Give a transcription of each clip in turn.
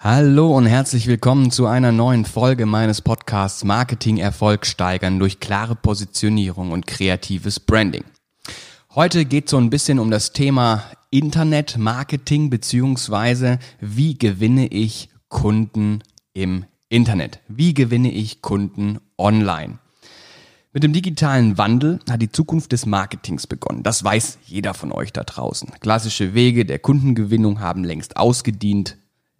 Hallo und herzlich willkommen zu einer neuen Folge meines Podcasts Marketing Erfolg steigern durch klare Positionierung und kreatives Branding. Heute geht so ein bisschen um das Thema Internet Marketing beziehungsweise wie gewinne ich Kunden im Internet? Wie gewinne ich Kunden online? Mit dem digitalen Wandel hat die Zukunft des Marketings begonnen. Das weiß jeder von euch da draußen. Klassische Wege der Kundengewinnung haben längst ausgedient.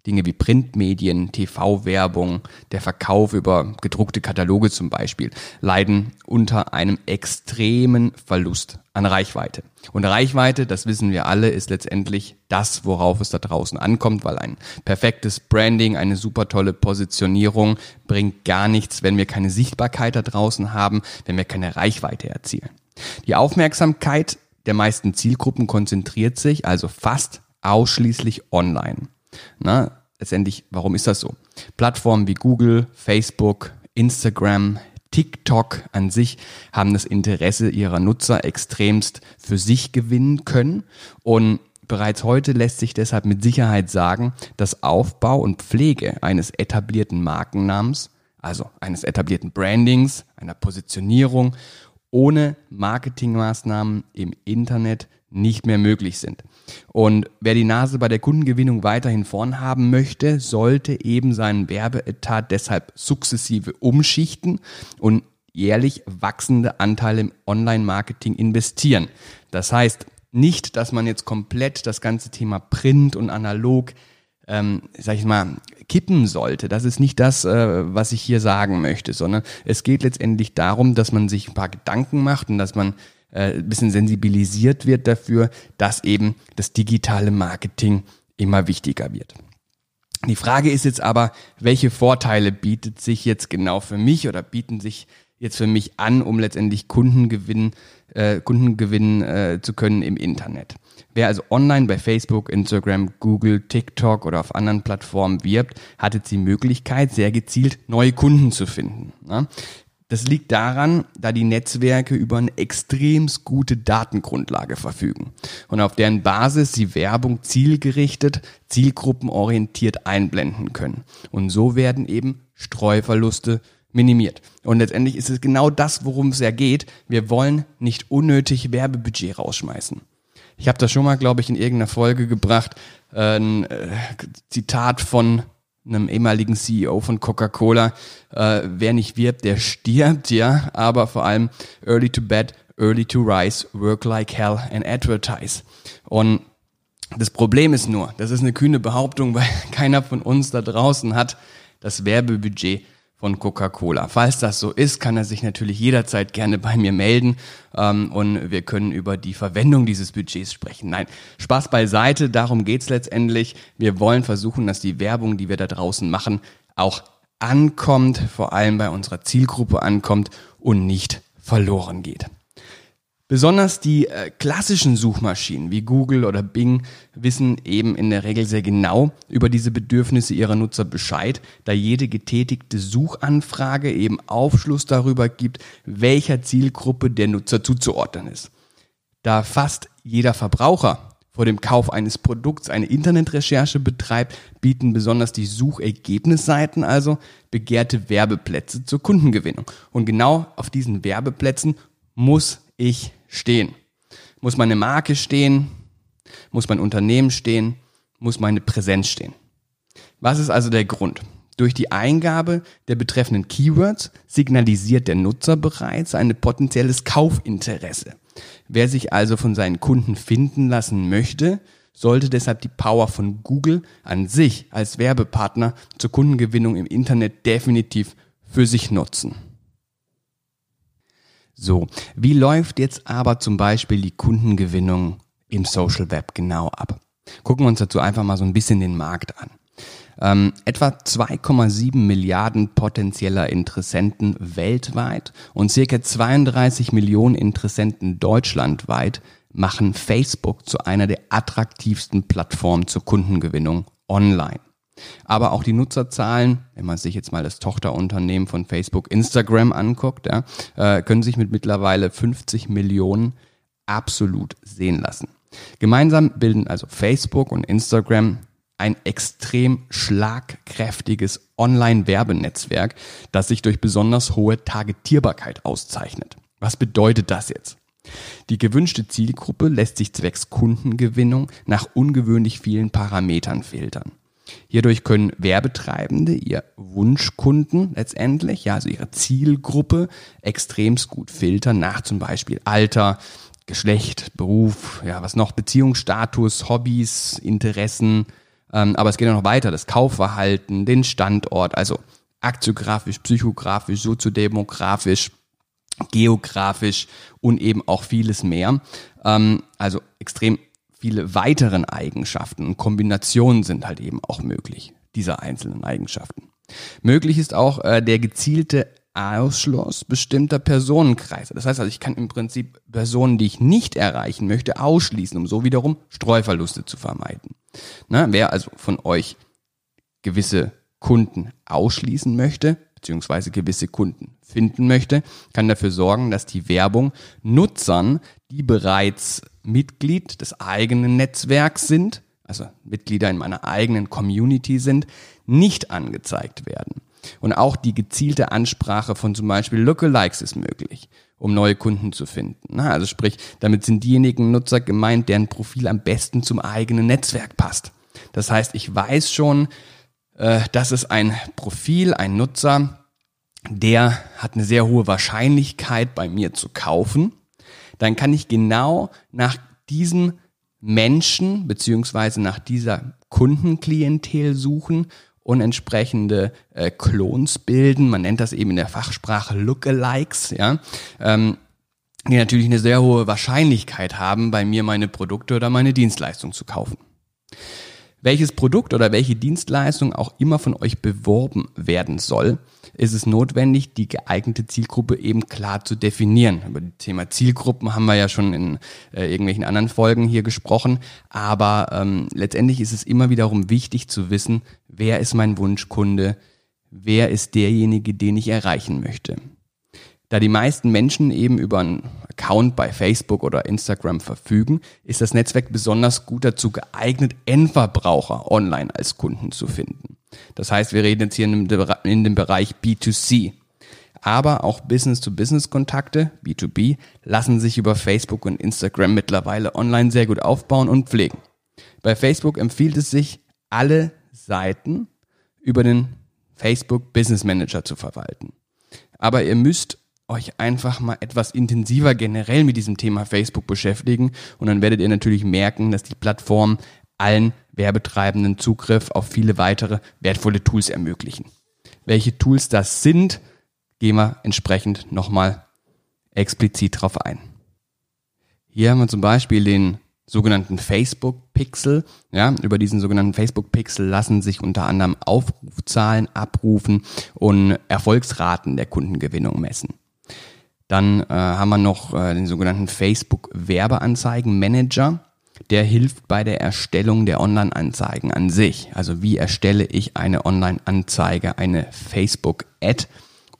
Dinge wie Printmedien, TV-Werbung, der Verkauf über gedruckte Kataloge zum Beispiel, leiden unter einem extremen Verlust an Reichweite. Und Reichweite, das wissen wir alle, ist letztendlich das, worauf es da draußen ankommt, weil ein perfektes Branding, eine super tolle Positionierung bringt gar nichts, wenn wir keine Sichtbarkeit da draußen haben, wenn wir keine Reichweite erzielen. Die Aufmerksamkeit der meisten Zielgruppen konzentriert sich also fast ausschließlich online. Na, letztendlich, warum ist das so? Plattformen wie Google, Facebook, Instagram, TikTok an sich haben das Interesse ihrer Nutzer extremst für sich gewinnen können und Bereits heute lässt sich deshalb mit Sicherheit sagen, dass Aufbau und Pflege eines etablierten Markennamens, also eines etablierten Brandings, einer Positionierung, ohne Marketingmaßnahmen im Internet nicht mehr möglich sind. Und wer die Nase bei der Kundengewinnung weiterhin vorn haben möchte, sollte eben seinen Werbeetat deshalb sukzessive umschichten und jährlich wachsende Anteile im Online-Marketing investieren. Das heißt nicht, dass man jetzt komplett das ganze Thema Print und analog ähm, sag ich mal, kippen sollte. Das ist nicht das, äh, was ich hier sagen möchte, sondern es geht letztendlich darum, dass man sich ein paar Gedanken macht und dass man äh, ein bisschen sensibilisiert wird dafür, dass eben das digitale Marketing immer wichtiger wird. Die Frage ist jetzt aber, welche Vorteile bietet sich jetzt genau für mich oder bieten sich jetzt für mich an, um letztendlich Kunden gewinnen, äh, Kunden gewinnen äh, zu können im Internet. Wer also online bei Facebook, Instagram, Google, TikTok oder auf anderen Plattformen wirbt, hat jetzt die Möglichkeit, sehr gezielt neue Kunden zu finden. Ne? Das liegt daran, da die Netzwerke über eine extrem gute Datengrundlage verfügen und auf deren Basis sie Werbung zielgerichtet, zielgruppenorientiert einblenden können. Und so werden eben Streuverluste minimiert. Und letztendlich ist es genau das, worum es ja geht. Wir wollen nicht unnötig Werbebudget rausschmeißen. Ich habe das schon mal, glaube ich, in irgendeiner Folge gebracht, ein äh, Zitat von einem ehemaligen CEO von Coca-Cola, äh, wer nicht wirbt, der stirbt, ja, aber vor allem early to bed, early to rise, work like hell and advertise. Und das Problem ist nur, das ist eine kühne Behauptung, weil keiner von uns da draußen hat das Werbebudget von Coca-Cola. Falls das so ist, kann er sich natürlich jederzeit gerne bei mir melden ähm, und wir können über die Verwendung dieses Budgets sprechen. Nein, Spaß beiseite, darum geht's letztendlich. Wir wollen versuchen, dass die Werbung, die wir da draußen machen, auch ankommt, vor allem bei unserer Zielgruppe ankommt und nicht verloren geht. Besonders die äh, klassischen Suchmaschinen wie Google oder Bing wissen eben in der Regel sehr genau über diese Bedürfnisse ihrer Nutzer Bescheid, da jede getätigte Suchanfrage eben Aufschluss darüber gibt, welcher Zielgruppe der Nutzer zuzuordnen ist. Da fast jeder Verbraucher vor dem Kauf eines Produkts eine Internetrecherche betreibt, bieten besonders die Suchergebnisseiten also begehrte Werbeplätze zur Kundengewinnung. Und genau auf diesen Werbeplätzen muss ich stehen? Muss meine Marke stehen? Muss mein Unternehmen stehen? Muss meine Präsenz stehen? Was ist also der Grund? Durch die Eingabe der betreffenden Keywords signalisiert der Nutzer bereits ein potenzielles Kaufinteresse. Wer sich also von seinen Kunden finden lassen möchte, sollte deshalb die Power von Google an sich als Werbepartner zur Kundengewinnung im Internet definitiv für sich nutzen. So, wie läuft jetzt aber zum Beispiel die Kundengewinnung im Social Web genau ab? Gucken wir uns dazu einfach mal so ein bisschen den Markt an. Ähm, etwa 2,7 Milliarden potenzieller Interessenten weltweit und circa 32 Millionen Interessenten deutschlandweit machen Facebook zu einer der attraktivsten Plattformen zur Kundengewinnung online. Aber auch die Nutzerzahlen, wenn man sich jetzt mal das Tochterunternehmen von Facebook Instagram anguckt, ja, äh, können sich mit mittlerweile 50 Millionen absolut sehen lassen. Gemeinsam bilden also Facebook und Instagram ein extrem schlagkräftiges Online-Werbenetzwerk, das sich durch besonders hohe Targetierbarkeit auszeichnet. Was bedeutet das jetzt? Die gewünschte Zielgruppe lässt sich zwecks Kundengewinnung nach ungewöhnlich vielen Parametern filtern. Hierdurch können Werbetreibende ihr Wunschkunden letztendlich, ja, also ihre Zielgruppe extremst gut filtern nach zum Beispiel Alter, Geschlecht, Beruf, ja, was noch, Beziehungsstatus, Hobbys, Interessen, ähm, aber es geht noch weiter, das Kaufverhalten, den Standort, also aktiografisch, psychografisch, soziodemografisch, geografisch und eben auch vieles mehr. Ähm, also extrem viele weiteren Eigenschaften und Kombinationen sind halt eben auch möglich, dieser einzelnen Eigenschaften. Möglich ist auch äh, der gezielte Ausschluss bestimmter Personenkreise. Das heißt also, ich kann im Prinzip Personen, die ich nicht erreichen möchte, ausschließen, um so wiederum Streuverluste zu vermeiden. Na, wer also von euch gewisse Kunden ausschließen möchte, beziehungsweise gewisse Kunden finden möchte, kann dafür sorgen, dass die Werbung Nutzern, die bereits Mitglied des eigenen Netzwerks sind, also Mitglieder in meiner eigenen Community sind, nicht angezeigt werden. Und auch die gezielte Ansprache von zum Beispiel Lookalikes ist möglich, um neue Kunden zu finden. Also sprich, damit sind diejenigen Nutzer gemeint, deren Profil am besten zum eigenen Netzwerk passt. Das heißt, ich weiß schon, äh, das ist ein Profil, ein Nutzer, der hat eine sehr hohe Wahrscheinlichkeit bei mir zu kaufen. Dann kann ich genau nach diesem Menschen beziehungsweise nach dieser Kundenklientel suchen und entsprechende äh, Clones bilden. Man nennt das eben in der Fachsprache Lookalikes, ja. Ähm, die natürlich eine sehr hohe Wahrscheinlichkeit haben, bei mir meine Produkte oder meine Dienstleistung zu kaufen welches Produkt oder welche Dienstleistung auch immer von euch beworben werden soll, ist es notwendig, die geeignete Zielgruppe eben klar zu definieren. Über das Thema Zielgruppen haben wir ja schon in äh, irgendwelchen anderen Folgen hier gesprochen, aber ähm, letztendlich ist es immer wiederum wichtig zu wissen, wer ist mein Wunschkunde, wer ist derjenige, den ich erreichen möchte. Da die meisten Menschen eben über einen Account bei Facebook oder Instagram verfügen, ist das Netzwerk besonders gut dazu geeignet, Endverbraucher online als Kunden zu finden. Das heißt, wir reden jetzt hier in dem, Bereich B2C. Aber auch Business-to-Business-Kontakte, B2B, lassen sich über Facebook und Instagram mittlerweile online sehr gut aufbauen und pflegen. Bei Facebook empfiehlt es sich, alle Seiten über den Facebook Business Manager zu verwalten. Aber ihr müsst euch einfach mal etwas intensiver generell mit diesem Thema Facebook beschäftigen und dann werdet ihr natürlich merken, dass die Plattform allen Werbetreibenden Zugriff auf viele weitere wertvolle Tools ermöglichen. Welche Tools das sind, gehen wir entsprechend nochmal explizit drauf ein. Hier haben wir zum Beispiel den sogenannten Facebook Pixel. Ja, über diesen sogenannten Facebook Pixel lassen sich unter anderem Aufrufzahlen abrufen und Erfolgsraten der Kundengewinnung messen. Dann äh, haben wir noch äh, den sogenannten Facebook Werbeanzeigen Manager. Der hilft bei der Erstellung der Online-Anzeigen an sich. Also wie erstelle ich eine Online-Anzeige, eine Facebook-Ad,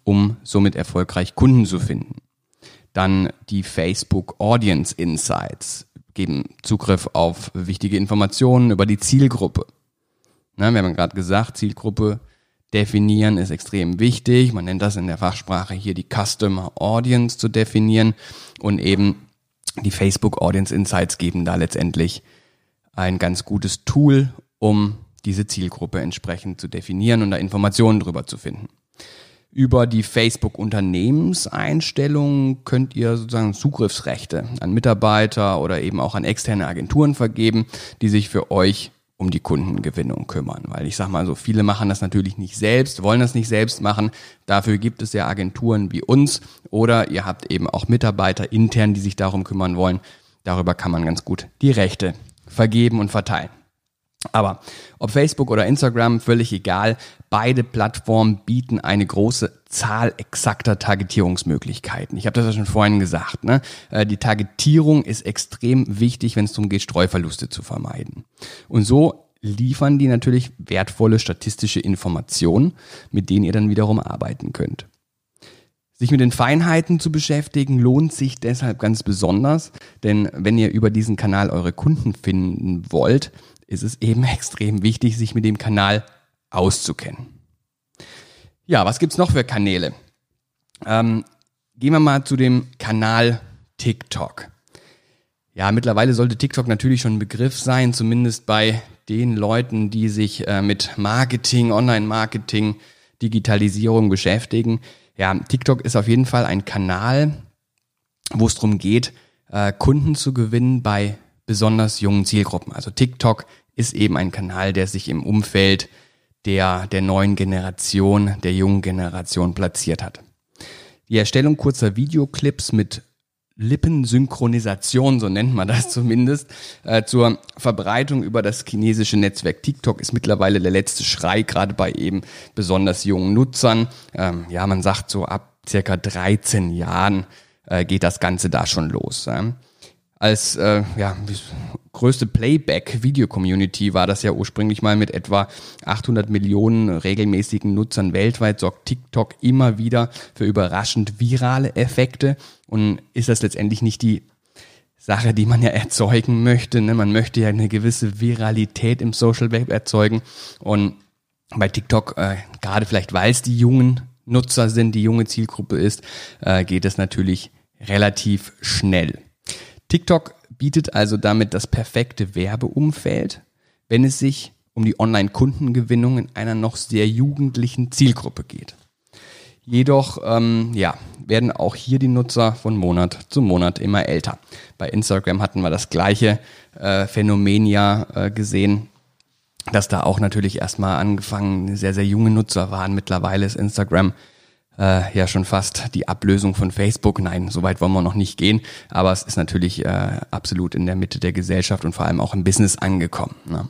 um somit erfolgreich Kunden zu finden. Dann die Facebook Audience Insights geben Zugriff auf wichtige Informationen über die Zielgruppe. Na, wir haben gerade gesagt, Zielgruppe definieren ist extrem wichtig. Man nennt das in der Fachsprache hier die Customer Audience zu definieren und eben die Facebook Audience Insights geben da letztendlich ein ganz gutes Tool, um diese Zielgruppe entsprechend zu definieren und da Informationen drüber zu finden. Über die Facebook Unternehmenseinstellungen könnt ihr sozusagen Zugriffsrechte an Mitarbeiter oder eben auch an externe Agenturen vergeben, die sich für euch um die Kundengewinnung kümmern. Weil ich sage mal so, viele machen das natürlich nicht selbst, wollen das nicht selbst machen. Dafür gibt es ja Agenturen wie uns oder ihr habt eben auch Mitarbeiter intern, die sich darum kümmern wollen. Darüber kann man ganz gut die Rechte vergeben und verteilen. Aber ob Facebook oder Instagram, völlig egal, beide Plattformen bieten eine große Zahl exakter Targetierungsmöglichkeiten. Ich habe das ja schon vorhin gesagt. Ne? Äh, die Targetierung ist extrem wichtig, wenn es darum geht, Streuverluste zu vermeiden. Und so liefern die natürlich wertvolle statistische Informationen, mit denen ihr dann wiederum arbeiten könnt. Sich mit den Feinheiten zu beschäftigen lohnt sich deshalb ganz besonders, denn wenn ihr über diesen Kanal eure Kunden finden wollt, ist es eben extrem wichtig, sich mit dem Kanal auszukennen. Ja, was gibt's noch für Kanäle? Ähm, gehen wir mal zu dem Kanal TikTok. Ja, mittlerweile sollte TikTok natürlich schon ein Begriff sein, zumindest bei den Leuten, die sich äh, mit Marketing, Online-Marketing, Digitalisierung beschäftigen. Ja, TikTok ist auf jeden Fall ein Kanal, wo es darum geht, äh, Kunden zu gewinnen bei besonders jungen Zielgruppen. Also TikTok ist eben ein Kanal, der sich im Umfeld der, der neuen Generation, der jungen Generation platziert hat. Die Erstellung kurzer Videoclips mit Lippensynchronisation, so nennt man das zumindest, äh, zur Verbreitung über das chinesische Netzwerk TikTok ist mittlerweile der letzte Schrei, gerade bei eben besonders jungen Nutzern. Ähm, ja, man sagt so ab circa 13 Jahren äh, geht das Ganze da schon los. Ja. Als äh, ja, größte Playback-Video-Community war das ja ursprünglich mal mit etwa 800 Millionen regelmäßigen Nutzern weltweit, sorgt TikTok immer wieder für überraschend virale Effekte und ist das letztendlich nicht die Sache, die man ja erzeugen möchte. Ne? Man möchte ja eine gewisse Viralität im Social Web erzeugen und bei TikTok, äh, gerade vielleicht weil es die jungen Nutzer sind, die junge Zielgruppe ist, äh, geht es natürlich relativ schnell. TikTok bietet also damit das perfekte Werbeumfeld, wenn es sich um die Online-Kundengewinnung in einer noch sehr jugendlichen Zielgruppe geht. Jedoch ähm, ja, werden auch hier die Nutzer von Monat zu Monat immer älter. Bei Instagram hatten wir das gleiche äh, Phänomen ja äh, gesehen, dass da auch natürlich erstmal angefangen sehr, sehr junge Nutzer waren. Mittlerweile ist Instagram äh, ja schon fast die Ablösung von Facebook. Nein, so weit wollen wir noch nicht gehen, aber es ist natürlich äh, absolut in der Mitte der Gesellschaft und vor allem auch im Business angekommen. Ne?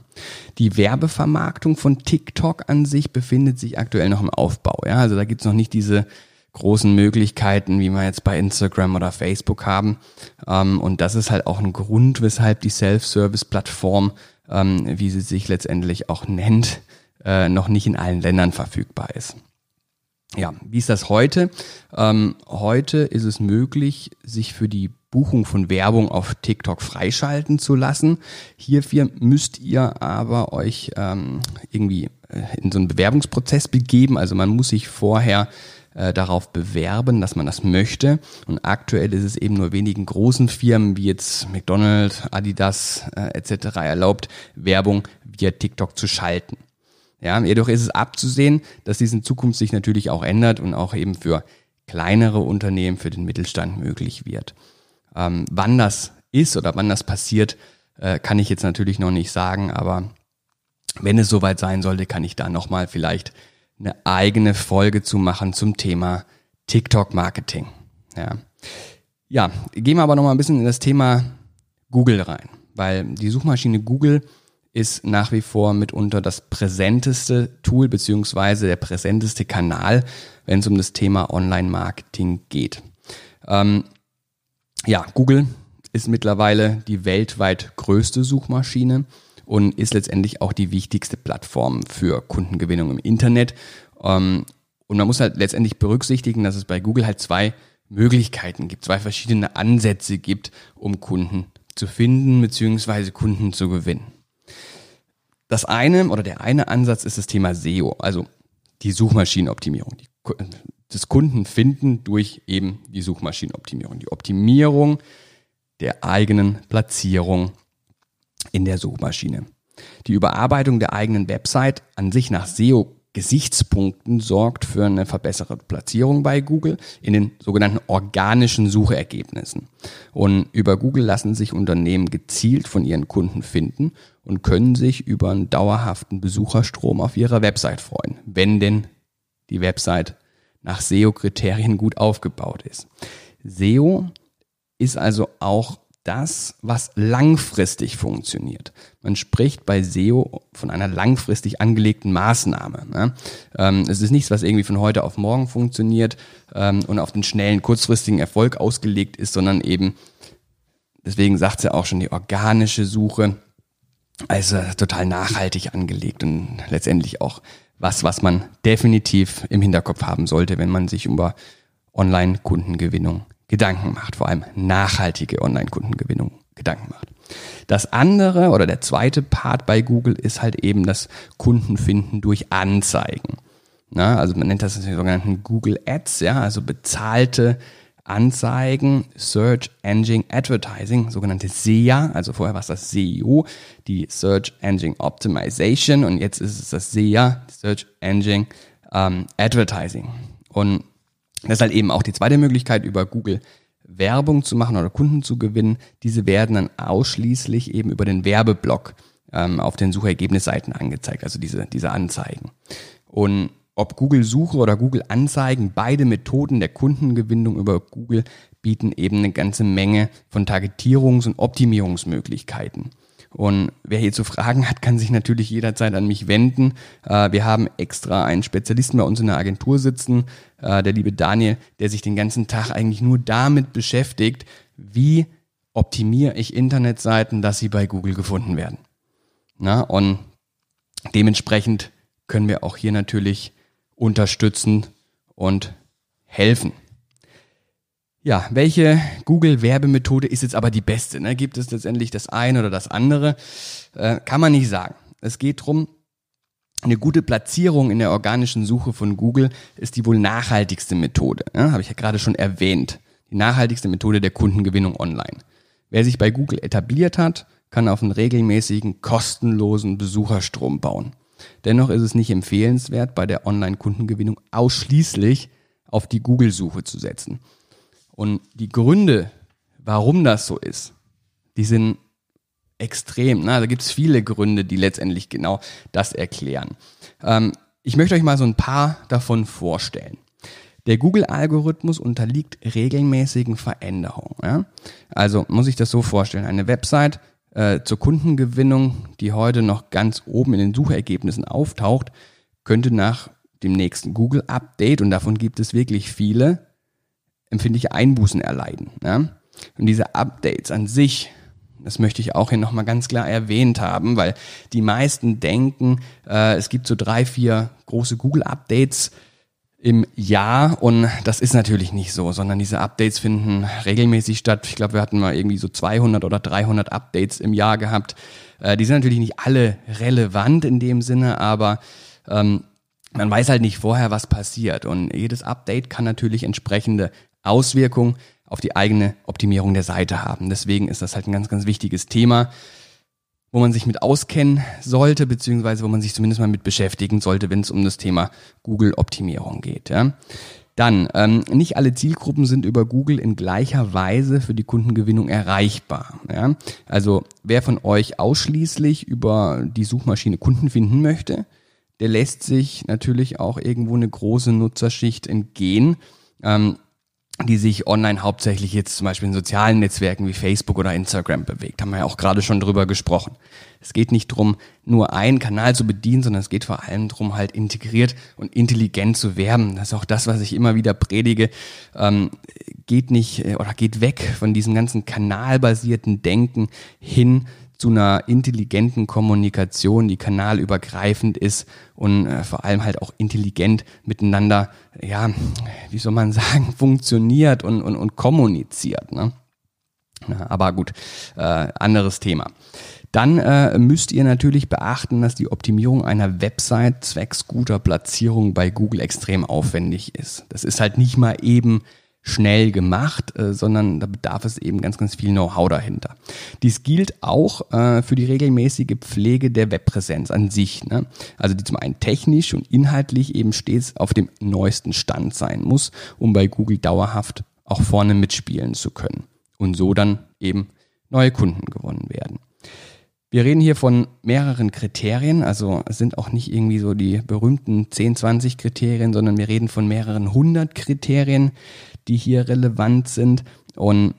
Die Werbevermarktung von TikTok an sich befindet sich aktuell noch im Aufbau. Ja? Also da gibt's noch nicht diese großen Möglichkeiten, wie wir jetzt bei Instagram oder Facebook haben. Ähm, und das ist halt auch ein Grund, weshalb die Self-Service-Plattform, ähm, wie sie sich letztendlich auch nennt, äh, noch nicht in allen Ländern verfügbar ist. Ja, wie ist das heute? Ähm, heute ist es möglich, sich für die Buchung von Werbung auf TikTok freischalten zu lassen. Hierfür müsst ihr aber euch ähm, irgendwie äh, in so einen Bewerbungsprozess begeben. Also man muss sich vorher äh, darauf bewerben, dass man das möchte. Und aktuell ist es eben nur wenigen großen Firmen wie jetzt McDonald's, Adidas äh, etc. erlaubt, Werbung via TikTok zu schalten. Ja, jedoch ist es abzusehen, dass dies in Zukunft sich natürlich auch ändert und auch eben für kleinere Unternehmen, für den Mittelstand möglich wird. Ähm, wann das ist oder wann das passiert, äh, kann ich jetzt natürlich noch nicht sagen, aber wenn es soweit sein sollte, kann ich da nochmal vielleicht eine eigene Folge zu machen zum Thema TikTok-Marketing. Ja. ja, gehen wir aber nochmal ein bisschen in das Thema Google rein, weil die Suchmaschine Google ist nach wie vor mitunter das präsenteste Tool beziehungsweise der präsenteste Kanal, wenn es um das Thema Online-Marketing geht. Ähm, ja, Google ist mittlerweile die weltweit größte Suchmaschine und ist letztendlich auch die wichtigste Plattform für Kundengewinnung im Internet. Ähm, und man muss halt letztendlich berücksichtigen, dass es bei Google halt zwei Möglichkeiten gibt, zwei verschiedene Ansätze gibt, um Kunden zu finden bzw. Kunden zu gewinnen. Das eine oder der eine Ansatz ist das Thema SEO, also die Suchmaschinenoptimierung, die, das Kundenfinden durch eben die Suchmaschinenoptimierung, die Optimierung der eigenen Platzierung in der Suchmaschine. Die Überarbeitung der eigenen Website an sich nach SEO Gesichtspunkten sorgt für eine verbesserte Platzierung bei Google in den sogenannten organischen Suchergebnissen. Und über Google lassen sich Unternehmen gezielt von ihren Kunden finden und können sich über einen dauerhaften Besucherstrom auf ihrer Website freuen, wenn denn die Website nach SEO-Kriterien gut aufgebaut ist. SEO ist also auch das, was langfristig funktioniert. Man spricht bei SEO von einer langfristig angelegten Maßnahme. Ne? Ähm, es ist nichts, was irgendwie von heute auf morgen funktioniert ähm, und auf den schnellen, kurzfristigen Erfolg ausgelegt ist, sondern eben, deswegen sagt sie ja auch schon, die organische Suche, also total nachhaltig angelegt und letztendlich auch was, was man definitiv im Hinterkopf haben sollte, wenn man sich über Online-Kundengewinnung Gedanken macht, vor allem nachhaltige Online-Kundengewinnung Gedanken macht. Das andere oder der zweite Part bei Google ist halt eben das Kundenfinden durch Anzeigen. Na, also man nennt das die sogenannten Google Ads, ja, also bezahlte Anzeigen, Search Engine Advertising, sogenannte SEA, also vorher war es das SEO, die Search Engine Optimization und jetzt ist es das SEA, Search Engine ähm, Advertising. Und das ist halt eben auch die zweite Möglichkeit, über Google Werbung zu machen oder Kunden zu gewinnen. Diese werden dann ausschließlich eben über den Werbeblock ähm, auf den Suchergebnisseiten angezeigt, also diese, diese Anzeigen. Und ob Google Suche oder Google Anzeigen, beide Methoden der Kundengewinnung über Google bieten eben eine ganze Menge von Targetierungs- und Optimierungsmöglichkeiten. Und wer hierzu Fragen hat, kann sich natürlich jederzeit an mich wenden. Äh, wir haben extra einen Spezialisten bei uns in der Agentur sitzen, äh, der liebe Daniel, der sich den ganzen Tag eigentlich nur damit beschäftigt, wie optimiere ich Internetseiten, dass sie bei Google gefunden werden. Na, und dementsprechend können wir auch hier natürlich unterstützen und helfen. Ja, welche Google-Werbemethode ist jetzt aber die beste? Ne? Gibt es letztendlich das eine oder das andere? Äh, kann man nicht sagen. Es geht drum. eine gute Platzierung in der organischen Suche von Google ist die wohl nachhaltigste Methode. Ne? Habe ich ja gerade schon erwähnt. Die nachhaltigste Methode der Kundengewinnung online. Wer sich bei Google etabliert hat, kann auf einen regelmäßigen, kostenlosen Besucherstrom bauen. Dennoch ist es nicht empfehlenswert, bei der Online-Kundengewinnung ausschließlich auf die Google-Suche zu setzen. Und die Gründe, warum das so ist, die sind extrem. Ne? Da gibt es viele Gründe, die letztendlich genau das erklären. Ähm, ich möchte euch mal so ein paar davon vorstellen. Der Google-Algorithmus unterliegt regelmäßigen Veränderungen. Ja? Also muss ich das so vorstellen. Eine Website äh, zur Kundengewinnung, die heute noch ganz oben in den Suchergebnissen auftaucht, könnte nach dem nächsten Google-Update, und davon gibt es wirklich viele, empfindliche Einbußen erleiden. Ja? Und diese Updates an sich, das möchte ich auch hier nochmal ganz klar erwähnt haben, weil die meisten denken, äh, es gibt so drei, vier große Google-Updates, im Jahr und das ist natürlich nicht so, sondern diese Updates finden regelmäßig statt. Ich glaube, wir hatten mal irgendwie so 200 oder 300 Updates im Jahr gehabt. Äh, die sind natürlich nicht alle relevant in dem Sinne, aber ähm, man weiß halt nicht vorher, was passiert und jedes Update kann natürlich entsprechende Auswirkungen auf die eigene Optimierung der Seite haben. Deswegen ist das halt ein ganz, ganz wichtiges Thema wo man sich mit auskennen sollte, beziehungsweise wo man sich zumindest mal mit beschäftigen sollte, wenn es um das Thema Google-Optimierung geht. Ja. Dann, ähm, nicht alle Zielgruppen sind über Google in gleicher Weise für die Kundengewinnung erreichbar. Ja. Also wer von euch ausschließlich über die Suchmaschine Kunden finden möchte, der lässt sich natürlich auch irgendwo eine große Nutzerschicht entgehen. Ähm, die sich online hauptsächlich jetzt zum Beispiel in sozialen Netzwerken wie Facebook oder Instagram bewegt. Haben wir ja auch gerade schon drüber gesprochen. Es geht nicht drum, nur einen Kanal zu bedienen, sondern es geht vor allem drum, halt integriert und intelligent zu werben. Das ist auch das, was ich immer wieder predige. Ähm, geht nicht äh, oder geht weg von diesem ganzen kanalbasierten Denken hin zu einer intelligenten Kommunikation, die kanalübergreifend ist und äh, vor allem halt auch intelligent miteinander, ja, wie soll man sagen, funktioniert und, und, und kommuniziert. Ne? Na, aber gut, äh, anderes Thema. Dann äh, müsst ihr natürlich beachten, dass die Optimierung einer Website zwecks guter Platzierung bei Google extrem aufwendig ist. Das ist halt nicht mal eben schnell gemacht, äh, sondern da bedarf es eben ganz, ganz viel Know-how dahinter. Dies gilt auch äh, für die regelmäßige Pflege der Webpräsenz an sich. Ne? Also die zum einen technisch und inhaltlich eben stets auf dem neuesten Stand sein muss, um bei Google dauerhaft auch vorne mitspielen zu können und so dann eben neue Kunden gewonnen werden. Wir reden hier von mehreren Kriterien, also es sind auch nicht irgendwie so die berühmten 10, 20 Kriterien, sondern wir reden von mehreren hundert Kriterien, die hier relevant sind. Und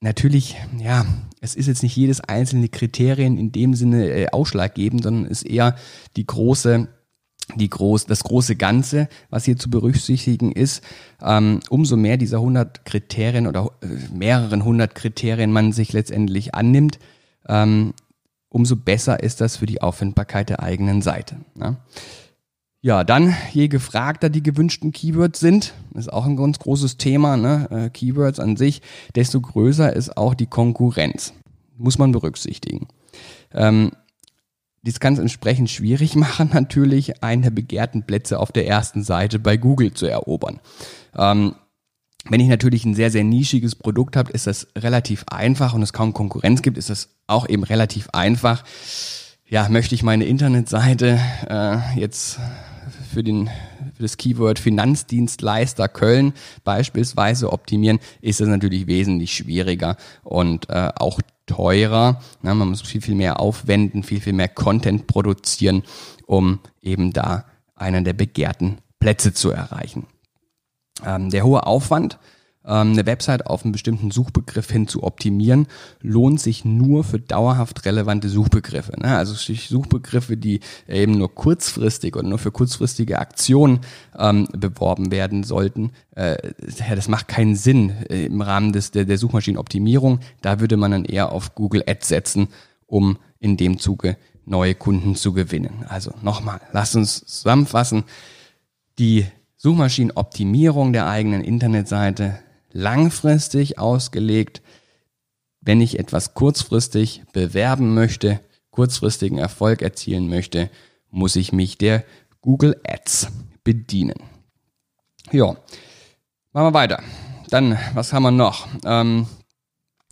natürlich, ja, es ist jetzt nicht jedes einzelne Kriterien in dem Sinne äh, ausschlaggebend, sondern ist eher die große die groß, das große Ganze, was hier zu berücksichtigen ist, ähm, umso mehr dieser 100 Kriterien oder äh, mehreren 100 Kriterien man sich letztendlich annimmt, ähm, umso besser ist das für die Auffindbarkeit der eigenen Seite. Ne? Ja, dann, je gefragter die gewünschten Keywords sind, ist auch ein ganz großes Thema, ne? Äh, Keywords an sich, desto größer ist auch die Konkurrenz. Muss man berücksichtigen. Ähm, dies kann es entsprechend schwierig machen, natürlich einen der begehrten Plätze auf der ersten Seite bei Google zu erobern. Ähm, wenn ich natürlich ein sehr, sehr nischiges Produkt habe, ist das relativ einfach und es kaum Konkurrenz gibt, ist das auch eben relativ einfach. Ja, möchte ich meine Internetseite äh, jetzt für, den, für das Keyword Finanzdienstleister Köln beispielsweise optimieren, ist das natürlich wesentlich schwieriger und äh, auch teurer. Na, man muss viel, viel mehr aufwenden, viel, viel mehr Content produzieren, um eben da einen der begehrten Plätze zu erreichen. Ähm, der hohe Aufwand eine Website auf einen bestimmten Suchbegriff hin zu optimieren, lohnt sich nur für dauerhaft relevante Suchbegriffe. Ne? Also Suchbegriffe, die eben nur kurzfristig oder nur für kurzfristige Aktionen ähm, beworben werden sollten. Äh, das macht keinen Sinn äh, im Rahmen des, der, der Suchmaschinenoptimierung. Da würde man dann eher auf Google Ads setzen, um in dem Zuge neue Kunden zu gewinnen. Also nochmal, lasst uns zusammenfassen. Die Suchmaschinenoptimierung der eigenen Internetseite langfristig ausgelegt. Wenn ich etwas kurzfristig bewerben möchte, kurzfristigen Erfolg erzielen möchte, muss ich mich der Google Ads bedienen. Ja, machen wir weiter. Dann, was haben wir noch? Ähm,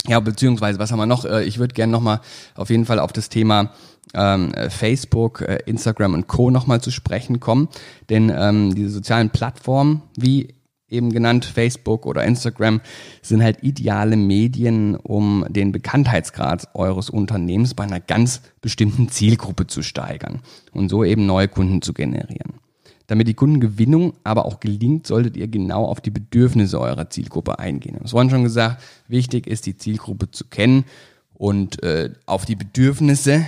ja, beziehungsweise, was haben wir noch? Äh, ich würde gerne nochmal auf jeden Fall auf das Thema ähm, Facebook, äh, Instagram und Co. nochmal zu sprechen kommen. Denn ähm, diese sozialen Plattformen wie eben genannt, Facebook oder Instagram, sind halt ideale Medien, um den Bekanntheitsgrad eures Unternehmens bei einer ganz bestimmten Zielgruppe zu steigern und so eben neue Kunden zu generieren. Damit die Kundengewinnung aber auch gelingt, solltet ihr genau auf die Bedürfnisse eurer Zielgruppe eingehen. Es wurde schon gesagt, wichtig ist, die Zielgruppe zu kennen und äh, auf die Bedürfnisse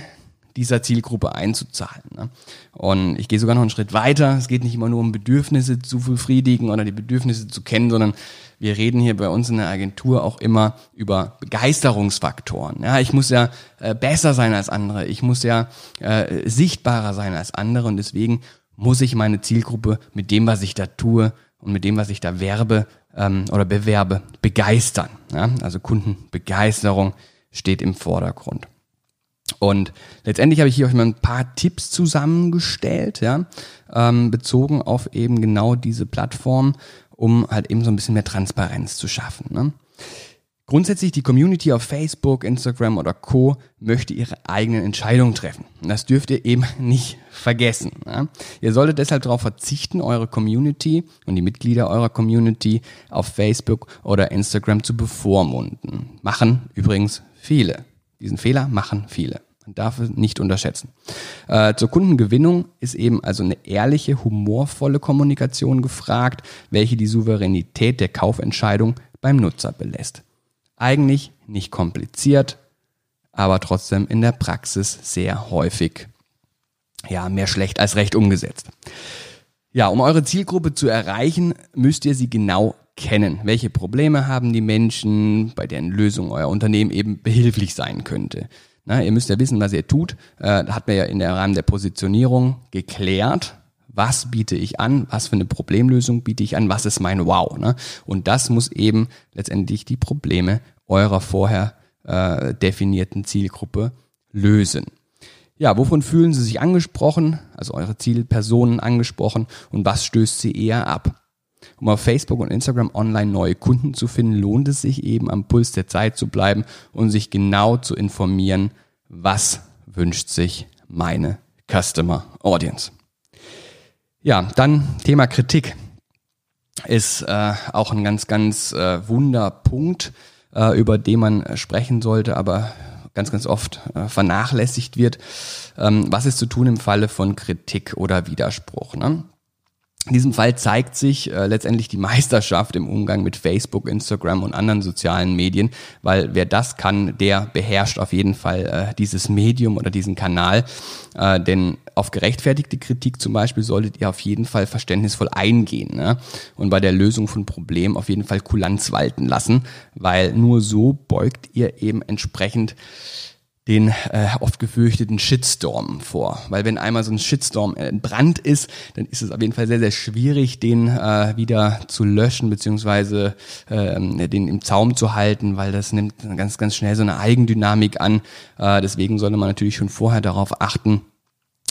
dieser Zielgruppe einzuzahlen. Ne? Und ich gehe sogar noch einen Schritt weiter. Es geht nicht immer nur um Bedürfnisse zu befriedigen oder die Bedürfnisse zu kennen, sondern wir reden hier bei uns in der Agentur auch immer über Begeisterungsfaktoren. Ja, ich muss ja äh, besser sein als andere. Ich muss ja äh, sichtbarer sein als andere und deswegen muss ich meine Zielgruppe mit dem, was ich da tue und mit dem, was ich da werbe ähm, oder bewerbe, begeistern. Ja? Also Kundenbegeisterung steht im Vordergrund. Und letztendlich habe ich hier euch mal ein paar Tipps zusammengestellt, ja, ähm, bezogen auf eben genau diese Plattform, um halt eben so ein bisschen mehr Transparenz zu schaffen. Ne? Grundsätzlich die Community auf Facebook, Instagram oder Co. möchte ihre eigenen Entscheidungen treffen. Und das dürft ihr eben nicht vergessen. Ja? Ihr solltet deshalb darauf verzichten, eure Community und die Mitglieder eurer Community auf Facebook oder Instagram zu bevormunden. Machen übrigens viele. Diesen Fehler machen viele. Man darf es nicht unterschätzen. Äh, zur Kundengewinnung ist eben also eine ehrliche, humorvolle Kommunikation gefragt, welche die Souveränität der Kaufentscheidung beim Nutzer belässt. Eigentlich nicht kompliziert, aber trotzdem in der Praxis sehr häufig ja, mehr schlecht als recht umgesetzt. Ja, um eure Zielgruppe zu erreichen, müsst ihr sie genau kennen. Welche Probleme haben die Menschen, bei deren Lösung euer Unternehmen eben behilflich sein könnte? Na, ihr müsst ja wissen, was ihr tut. Äh, da hat man ja in der Rahmen der Positionierung geklärt, was biete ich an, was für eine Problemlösung biete ich an, was ist mein Wow. Ne? Und das muss eben letztendlich die Probleme eurer vorher äh, definierten Zielgruppe lösen. Ja, wovon fühlen Sie sich angesprochen, also eure Zielpersonen angesprochen und was stößt sie eher ab? Um auf Facebook und Instagram online neue Kunden zu finden, lohnt es sich eben am Puls der Zeit zu bleiben und sich genau zu informieren, was wünscht sich meine Customer Audience. Ja, dann Thema Kritik ist äh, auch ein ganz, ganz äh, wunder Punkt, äh, über den man sprechen sollte, aber ganz, ganz oft äh, vernachlässigt wird. Ähm, was ist zu tun im Falle von Kritik oder Widerspruch? Ne? In diesem Fall zeigt sich äh, letztendlich die Meisterschaft im Umgang mit Facebook, Instagram und anderen sozialen Medien, weil wer das kann, der beherrscht auf jeden Fall äh, dieses Medium oder diesen Kanal. Äh, denn auf gerechtfertigte Kritik zum Beispiel solltet ihr auf jeden Fall verständnisvoll eingehen ne? und bei der Lösung von Problemen auf jeden Fall Kulanz walten lassen, weil nur so beugt ihr eben entsprechend den äh, oft gefürchteten Shitstorm vor. Weil wenn einmal so ein Shitstorm entbrannt ist, dann ist es auf jeden Fall sehr, sehr schwierig, den äh, wieder zu löschen, beziehungsweise äh, den im Zaum zu halten, weil das nimmt ganz, ganz schnell so eine Eigendynamik an. Äh, deswegen sollte man natürlich schon vorher darauf achten,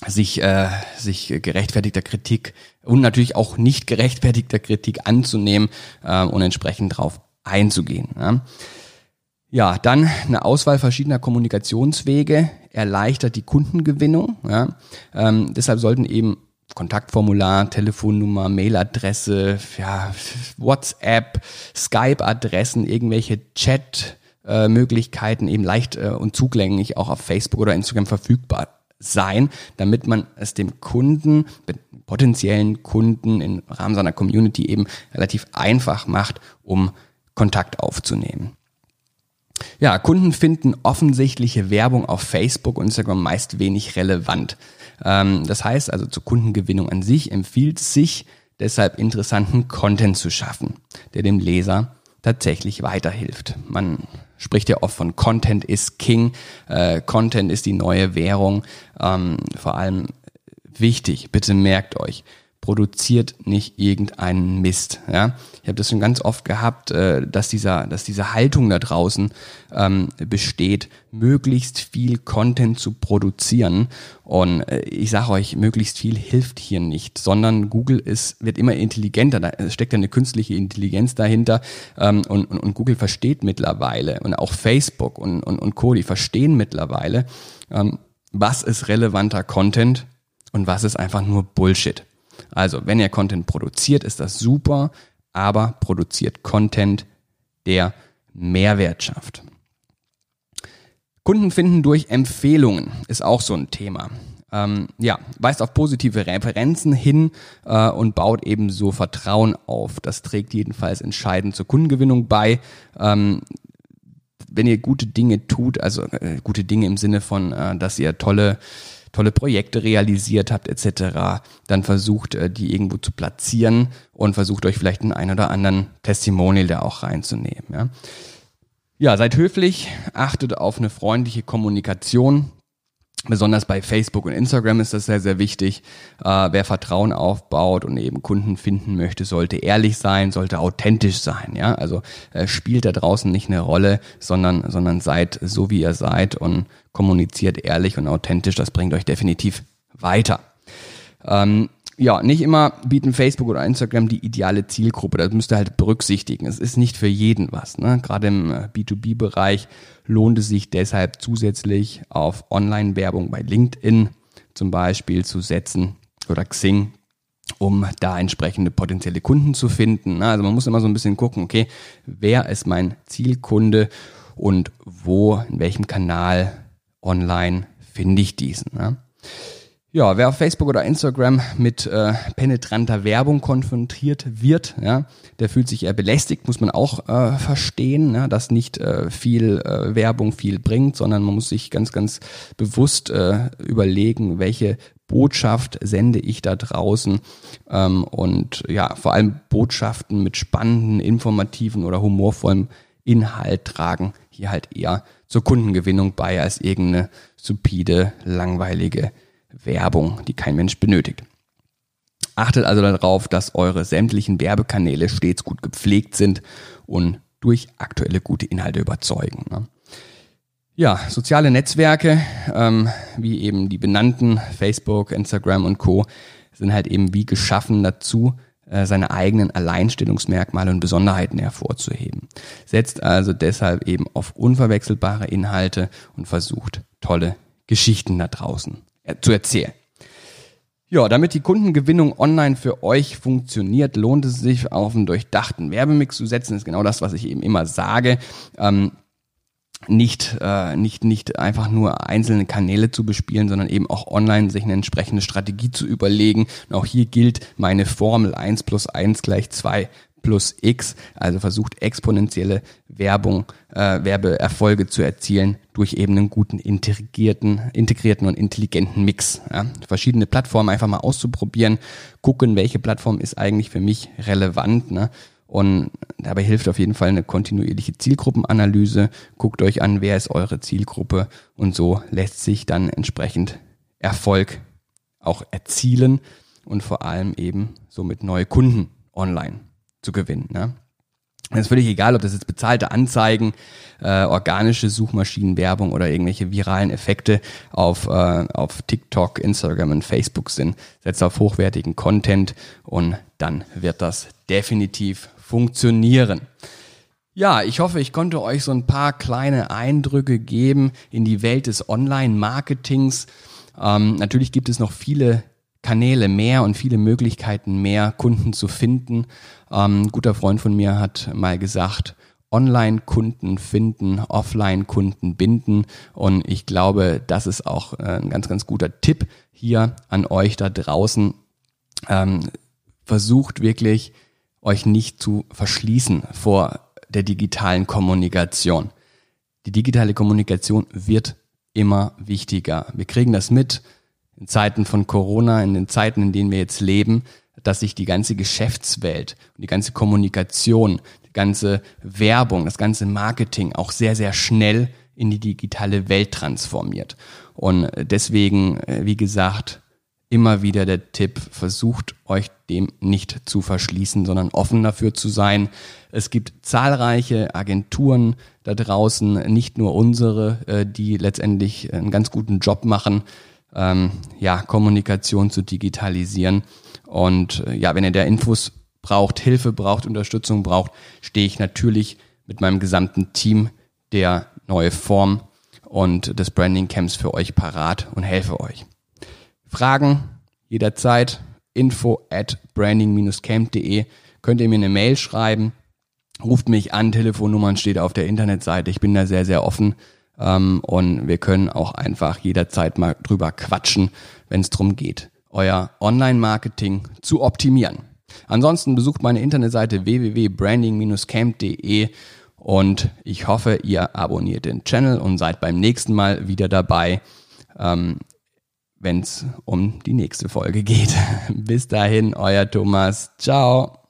sich, äh, sich gerechtfertigter Kritik und natürlich auch nicht gerechtfertigter Kritik anzunehmen äh, und entsprechend darauf einzugehen. Ja. Ja, dann eine Auswahl verschiedener Kommunikationswege erleichtert die Kundengewinnung. Ja. Ähm, deshalb sollten eben Kontaktformular, Telefonnummer, Mailadresse, ja, WhatsApp, Skype-Adressen, irgendwelche Chat-Möglichkeiten eben leicht äh, und zugänglich auch auf Facebook oder Instagram verfügbar sein, damit man es dem Kunden, potenziellen Kunden im Rahmen seiner Community eben relativ einfach macht, um Kontakt aufzunehmen. Ja, Kunden finden offensichtliche Werbung auf Facebook und Instagram meist wenig relevant. Ähm, das heißt also zur Kundengewinnung an sich empfiehlt sich deshalb interessanten Content zu schaffen, der dem Leser tatsächlich weiterhilft. Man spricht ja oft von Content is King, äh, Content ist die neue Währung. Ähm, vor allem wichtig, bitte merkt euch, produziert nicht irgendeinen Mist. Ja? Ich habe das schon ganz oft gehabt, äh, dass, dieser, dass diese Haltung da draußen ähm, besteht, möglichst viel Content zu produzieren. Und äh, ich sage euch, möglichst viel hilft hier nicht, sondern Google ist, wird immer intelligenter. Da steckt eine künstliche Intelligenz dahinter ähm, und, und, und Google versteht mittlerweile und auch Facebook und, und, und Co. Die verstehen mittlerweile, ähm, was ist relevanter Content und was ist einfach nur Bullshit. Also, wenn ihr Content produziert, ist das super, aber produziert Content, der Mehrwert schafft. Kunden finden durch Empfehlungen ist auch so ein Thema. Ähm, ja, weist auf positive Referenzen hin äh, und baut ebenso Vertrauen auf. Das trägt jedenfalls entscheidend zur Kundengewinnung bei. Ähm, wenn ihr gute Dinge tut, also äh, gute Dinge im Sinne von, äh, dass ihr tolle tolle Projekte realisiert habt etc., dann versucht, äh, die irgendwo zu platzieren und versucht euch vielleicht einen ein oder anderen Testimonial da auch reinzunehmen. Ja. ja, seid höflich, achtet auf eine freundliche Kommunikation, Besonders bei Facebook und Instagram ist das sehr, sehr wichtig. Äh, wer Vertrauen aufbaut und eben Kunden finden möchte, sollte ehrlich sein, sollte authentisch sein. Ja, also äh, spielt da draußen nicht eine Rolle, sondern, sondern seid so, wie ihr seid und kommuniziert ehrlich und authentisch. Das bringt euch definitiv weiter. Ähm, ja, nicht immer bieten Facebook oder Instagram die ideale Zielgruppe. Das müsst ihr halt berücksichtigen. Es ist nicht für jeden was. Ne? Gerade im äh, B2B-Bereich lohnt es sich deshalb zusätzlich auf Online-Werbung bei LinkedIn zum Beispiel zu setzen oder Xing, um da entsprechende potenzielle Kunden zu finden. Ne? Also man muss immer so ein bisschen gucken, okay, wer ist mein Zielkunde und wo, in welchem Kanal online finde ich diesen. Ne? Ja, wer auf Facebook oder Instagram mit äh, penetranter Werbung konfrontiert wird, ja, der fühlt sich eher belästigt, muss man auch äh, verstehen, ja, dass nicht äh, viel äh, Werbung viel bringt, sondern man muss sich ganz, ganz bewusst äh, überlegen, welche Botschaft sende ich da draußen ähm, und ja, vor allem Botschaften mit spannenden, informativen oder humorvollem Inhalt tragen hier halt eher zur Kundengewinnung bei als irgendeine stupide, langweilige Werbung, die kein Mensch benötigt. Achtet also darauf, dass eure sämtlichen Werbekanäle stets gut gepflegt sind und durch aktuelle gute Inhalte überzeugen. Ne? Ja, soziale Netzwerke, ähm, wie eben die benannten Facebook, Instagram und Co, sind halt eben wie geschaffen dazu, äh, seine eigenen Alleinstellungsmerkmale und Besonderheiten hervorzuheben. Setzt also deshalb eben auf unverwechselbare Inhalte und versucht tolle Geschichten da draußen zu erzählen. Ja, damit die Kundengewinnung online für euch funktioniert, lohnt es sich auf einen durchdachten Werbemix zu setzen. Das ist genau das, was ich eben immer sage. Ähm, nicht, äh, nicht, nicht einfach nur einzelne Kanäle zu bespielen, sondern eben auch online sich eine entsprechende Strategie zu überlegen. Und auch hier gilt meine Formel 1 plus 1 gleich 2 plus X, also versucht exponentielle Werbung, äh, Werbeerfolge zu erzielen durch eben einen guten integrierten, integrierten und intelligenten Mix. Ja. Verschiedene Plattformen einfach mal auszuprobieren, gucken, welche Plattform ist eigentlich für mich relevant ne? Und dabei hilft auf jeden Fall eine kontinuierliche Zielgruppenanalyse. Guckt euch an, wer ist eure Zielgruppe und so lässt sich dann entsprechend Erfolg auch erzielen und vor allem eben somit neue Kunden online zu gewinnen. Ne? Es ist völlig egal, ob das jetzt bezahlte Anzeigen, äh, organische Suchmaschinenwerbung oder irgendwelche viralen Effekte auf, äh, auf TikTok, Instagram und Facebook sind. Setzt auf hochwertigen Content und dann wird das definitiv funktionieren. Ja, ich hoffe, ich konnte euch so ein paar kleine Eindrücke geben in die Welt des Online-Marketings. Ähm, natürlich gibt es noch viele Kanäle mehr und viele Möglichkeiten mehr, Kunden zu finden. Ähm, ein guter Freund von mir hat mal gesagt, Online-Kunden finden, Offline-Kunden binden. Und ich glaube, das ist auch äh, ein ganz, ganz guter Tipp hier an euch da draußen. Ähm, versucht wirklich, euch nicht zu verschließen vor der digitalen Kommunikation. Die digitale Kommunikation wird immer wichtiger. Wir kriegen das mit in Zeiten von Corona, in den Zeiten, in denen wir jetzt leben, dass sich die ganze Geschäftswelt die ganze Kommunikation, die ganze Werbung, das ganze Marketing auch sehr, sehr schnell in die digitale Welt transformiert. Und deswegen, äh, wie gesagt, immer wieder der Tipp, versucht euch dem nicht zu verschließen, sondern offen dafür zu sein. Es gibt zahlreiche Agenturen da draußen, nicht nur unsere, äh, die letztendlich einen ganz guten Job machen, ähm, ja, Kommunikation zu digitalisieren. Und äh, ja, wenn ihr da Infos braucht, Hilfe braucht, Unterstützung braucht, stehe ich natürlich mit meinem gesamten Team der neue Form und des Branding Camps für euch parat und helfe euch. Fragen jederzeit info at branding-camp.de könnt ihr mir eine Mail schreiben, ruft mich an, Telefonnummern steht auf der Internetseite. Ich bin da sehr, sehr offen ähm, und wir können auch einfach jederzeit mal drüber quatschen, wenn es darum geht, euer Online-Marketing zu optimieren. Ansonsten besucht meine Internetseite www.branding-camp.de und ich hoffe, ihr abonniert den Channel und seid beim nächsten Mal wieder dabei, ähm, wenn es um die nächste Folge geht. Bis dahin, euer Thomas. Ciao.